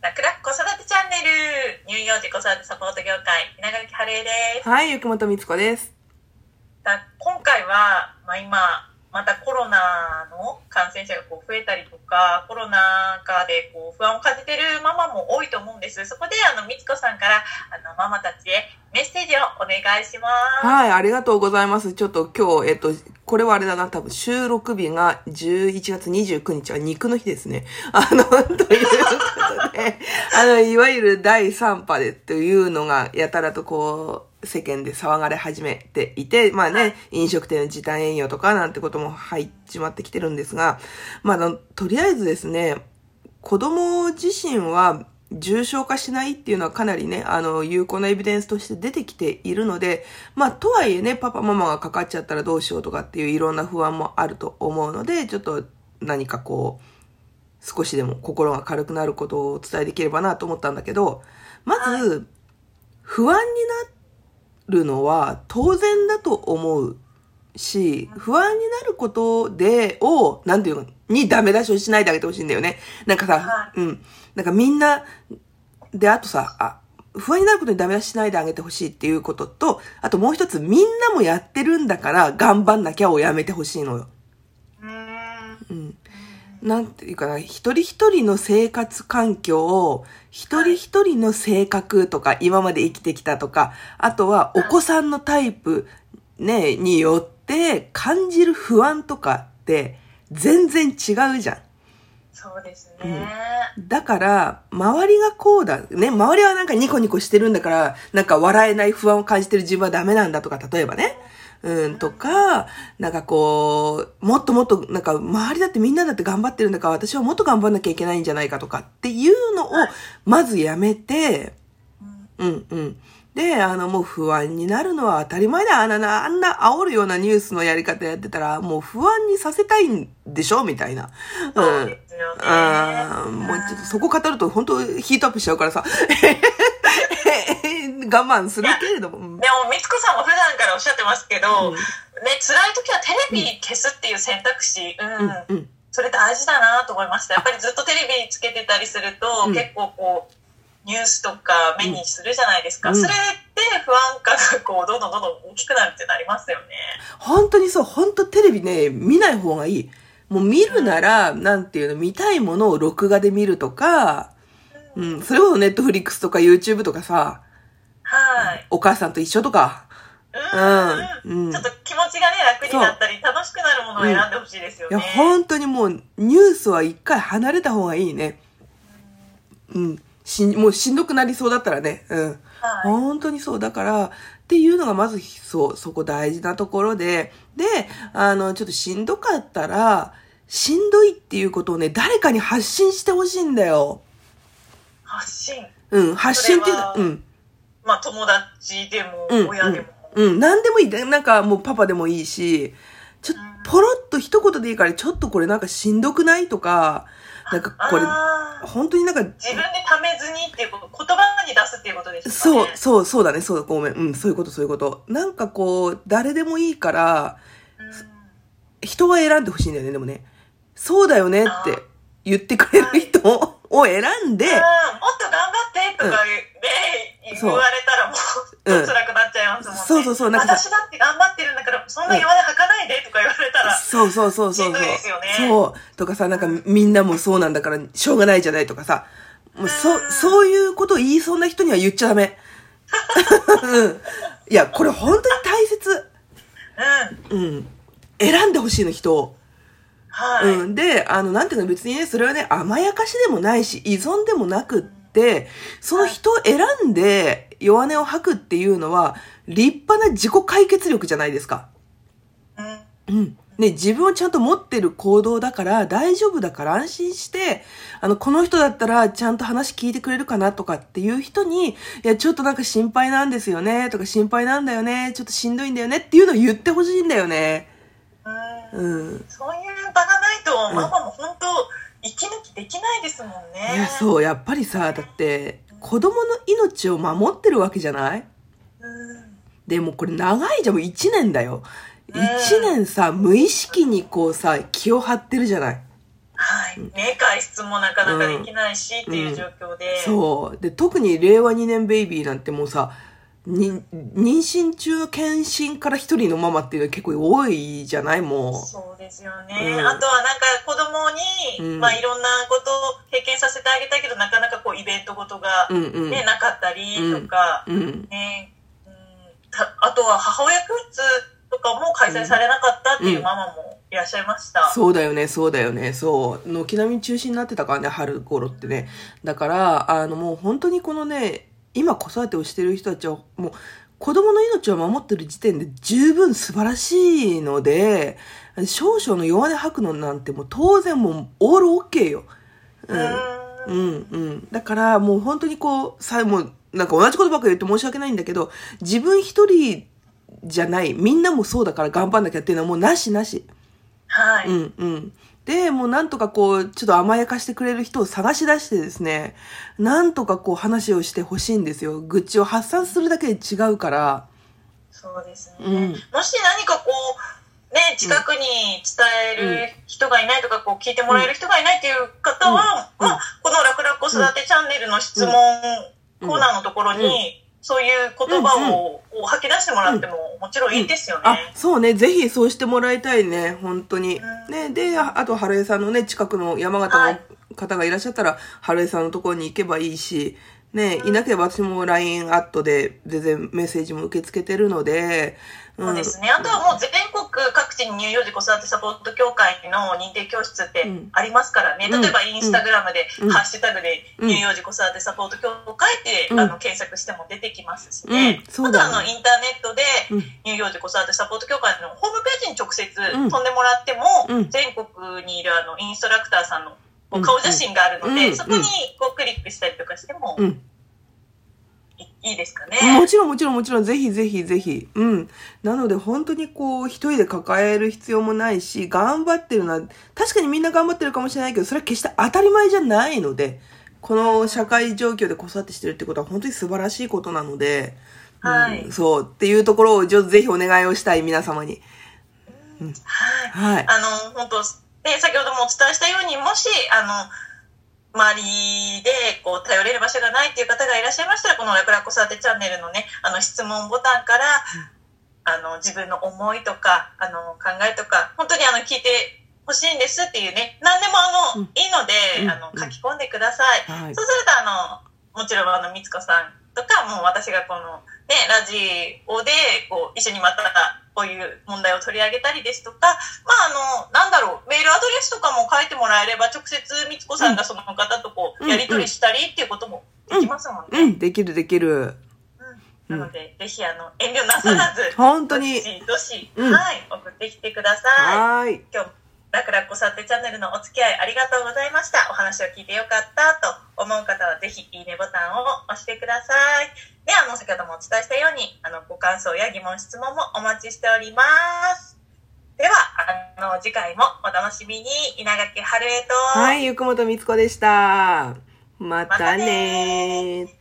楽々子育てチャンネル乳幼児子育てサポート業界稲垣春恵ですはい、ゆきもとみつこです。だ今回は、まあ、今またコロナの感染者がこう増えたりとかコロナ禍でこう不安を感じてるママも多いと思うんですそこであのみつこさんからあのママたちへメッセージをお願いしますはい、ありがとうございます。ちょっと今日、えっと、これはあれだな、多分収録日が11月29日は肉の日ですね。あの、ということで、あの、いわゆる第3波でというのが、やたらとこう、世間で騒がれ始めていて、まあね、飲食店の時短営業とかなんてことも入っちまってきてるんですが、まあ、あの、とりあえずですね、子供自身は重症化しないっていうのはかなりね、あの、有効なエビデンスとして出てきているので、まあ、とはいえね、パパママがかかっちゃったらどうしようとかっていういろんな不安もあると思うので、ちょっと何かこう、少しでも心が軽くなることをお伝えできればなと思ったんだけど、まず、不安になるのは当然だと思うし、不安になることで、を、なんていうの、にダメ出しをしないであげてほしいんだよね。なんかさは、うん。なんかみんな、で、あとさ、あ、不安になることにダメ出ししないであげてほしいっていうことと、あともう一つ、みんなもやってるんだから頑張んなきゃをやめてほしいのよ。なんていうかな、一人一人の生活環境を、一人一人の性格とか、今まで生きてきたとか、あとはお子さんのタイプ、ね、によって感じる不安とかって全然違うじゃん。そうですね、だから、周りがこうだ。ね、周りはなんかニコニコしてるんだから、なんか笑えない不安を感じてる自分はダメなんだとか、例えばね。うん、とか、なんかこう、もっともっと、なんか、周りだってみんなだって頑張ってるんだから、私はもっと頑張んなきゃいけないんじゃないかとかっていうのを、まずやめて、うんうんうん。で、あの、もう不安になるのは当たり前だ。あんな、あんな煽るようなニュースのやり方やってたら、もう不安にさせたいんでしょ？みたいな。そうですよねあーもうちょっとそこ語ると本当ヒートアップしちゃうからさ、我慢するけれども。うんでも、みつこさんも普段からおっしゃってますけど、うんね、辛い時はテレビ消すっていう選択肢、うん、うんうんそれ大事だなと思いました。やっぱりずっとテレビつけてたりすると、うん結構こう、ニュースとか目にするじゃないですか。うんそれで不安感がこう、どんどんどんどん大きくなるってなりますよね。本当にそう、本当テレビね、見ない方がいい。もう見るなら、なんていうの、見たいものを録画で見るとか、うん、それこそネットフリックスとか YouTube とかさ、はい。お母さんと一緒とか、うん。うんうんちょっと気持ちがね、楽になったり、楽しくなるものを選んでほしいですよいや、ね。本当にもう、ニュースは一回離れた方がいいね。うん。しん、もうしんどくなりそうだったらね。うん。はい。本当にそう。だから、っていうのがまず、そう、そこ大事なところで、で、あの、ちょっとしんどかったら、しんどいっていうことをね、誰かに発信してほしいんだよ。発信？うん、発信っていうそれはのうん。まあ、友達でも、うん親でも。うん、なんでもいい。なんかもうパパでもいいし、ちょっと、ポロッと一言でいいから、ちょっとこれなんかしんどくない？とか、なんかこれ、本当になんか、自分でためずにっていうこと、言葉に出すっていうことですかね。そう、そう、そうだね、そうだ、ごめん。うん、そういうこと、そういうこと。なんかこう、誰でもいいから、うん人は選んでほしいんだよね、でもね。そうだよねって言ってくれる人を選んで、うんもっと頑張ってとか言われたらもう辛くなっちゃいますもんね。そうそうそうなんか私だって頑張ってるんだから、そんな弱音吐かそうそうそうそうしんどいですよねそう。とかさ、なんかみんなもそうなんだからしょうがないじゃないとかさ。もうそ、うんそういうことを言いそうな人には言っちゃダメ。うん。いや、これ本当に大切。うん。うん。選んでほしいの、人を。はい。うん。で、あの、なんていうの、別にね、それはね、甘やかしでもないし、依存でもなくって、その人を選んで弱音を吐くっていうのは、立派な自己解決力じゃないですか。うん。うん。ね、自分をちゃんと持ってる行動だから、大丈夫だから安心して、あの、この人だったらちゃんと話聞いてくれるかなとかっていう人に、いや、ちょっとなんか心配なんですよね、とか心配なんだよね、ちょっとしんどいんだよねっていうのを言ってほしいんだよね。うんうん。そういう場がないと、ママも本当、息抜きできないですもんね。いや、そう、やっぱりさ、だって、子供の命を守ってるわけじゃない？うん。でもこれ長いじゃん、もう1年だよ。うん1年さ、無意識にこうさ、気を張ってるじゃない。はい。ね、外出もなかなかできないし、っていう状況で。そう。で、特に令和2年ベイビーなんてもうさ、に妊娠中の検診から一人のママっていうのは結構多いじゃない？もう。そうですよね。うんあとはなんか子供に、うんまあいろんなことを経験させてあげたいけど、なかなかこうイベントごとが、うんうん。ね、なかったりとか、うん。ね、うんたあとは母親教室とかも開催されなかったっていうママもいらっしゃいました。そうだよね、そうだよね、そう。軒並み中止になってたからね、春頃ってね。だから、あの、もう本当にこのね、今子育てをしてる人たちは、もう、子供の命を守ってる時点で十分素晴らしいので、少々の弱音吐くのなんてもう当然もうオールオッケーよ。う。うんんうんうん。だからもう本当にこう、さ、もう、なんか同じことばっかり言って申し訳ないんだけど、自分一人じゃない、みんなもそうだから頑張んなきゃっていうのはもうなしなし。はい。うんうん。で、もうなんとかこう、ちょっと甘やかしてくれる人を探し出してですね、なんとかこう話をしてほしいんですよ。愚痴を発散するだけで違うから。そうですね。うんもし何かこう、ね、近くに伝える人がいないとか、こう聞いてもらえる人がいないっていう方は、うんうんまあ、この楽々子育てチャンネルの質問コーナーのところに、うんそういう言葉をこう吐き出してもらってももちろんいいですよね。あ、そうね。ぜひそうしてもらいたいね。本当に。うんね。で、ああと、春江さんのね、近くの山形のはい方がいらっしゃったら、春江さんのところに行けばいいし、ね、いなければ私も LINE アットで全然メッセージも受け付けてるので、そうですね。あとはもう全国各地に乳幼児子育てサポート協会の認定教室ってうん。ありますからね。うん。例えばインスタグラムで、うん。ハッシュタグでうん。乳幼児子育てサポート協会って、うん。あの検索しても出てきますしね。うん。そうだね。あとはあのインターネットで、うん。乳幼児子育てサポート協会のホームページに直接ん。飛んでもらっても、うん。全国にいるあのインストラクターさんのこううん顔写真があるので、うんそこにこうクリックしたりとかしてもうん。いいいですかね。もちろんもちろんもちろん、ぜひぜひぜひ。うん。なので本当にこう、一人で抱える必要もないし、頑張ってるのは、確かにみんな頑張ってるかもしれないけど、それは決して当たり前じゃないので、この社会状況で子育てしてるってことは本当に素晴らしいことなので、はいうん、そう、っていうところをぜひお願いをしたい、皆様に。はい。はい。あの、本当ね、先ほどもお伝えしたように、もし、あの、周りで、こう、頼れる場所がないっていう方がいらっしゃいましたら、この楽々子育てチャンネルのね、あの、質問ボタンから、あの、自分の思いとか、あの、考えとか、本当にあの、聞いてほしいんですっていうね、何でもあの、うん。いいので、うん。あの、書き込んでください。はい。そうすると、あの、もちろん、あの、みつこさんとか、もう私がこの、ね、ラジオで、こう、一緒にまた、こういう問題を取り上げたりですとか、まあ、あの、なんだろう、メールアドレスとかも書いてもらえれば、直接みつこさんがその方とこう、うんやり取りしたりっていうこともできますもんね。うん、できるできる。うんなので、ぜひ、あの、遠慮なさらず、うん本当にどしどし、うんはい、送ってきてください。はーい。今日、楽々子育てチャンネルのお付き合いありがとうございました。お話を聞いてよかったと思う方は、ぜひ、いいねボタンを押してください。で、あの、先ほどもお伝えしたように、あの、ご感想や疑問、質問もお待ちしております。では、あの、次回もお楽しみに、稲垣春江と、はい、ゆくもとみつこでした。またねねー。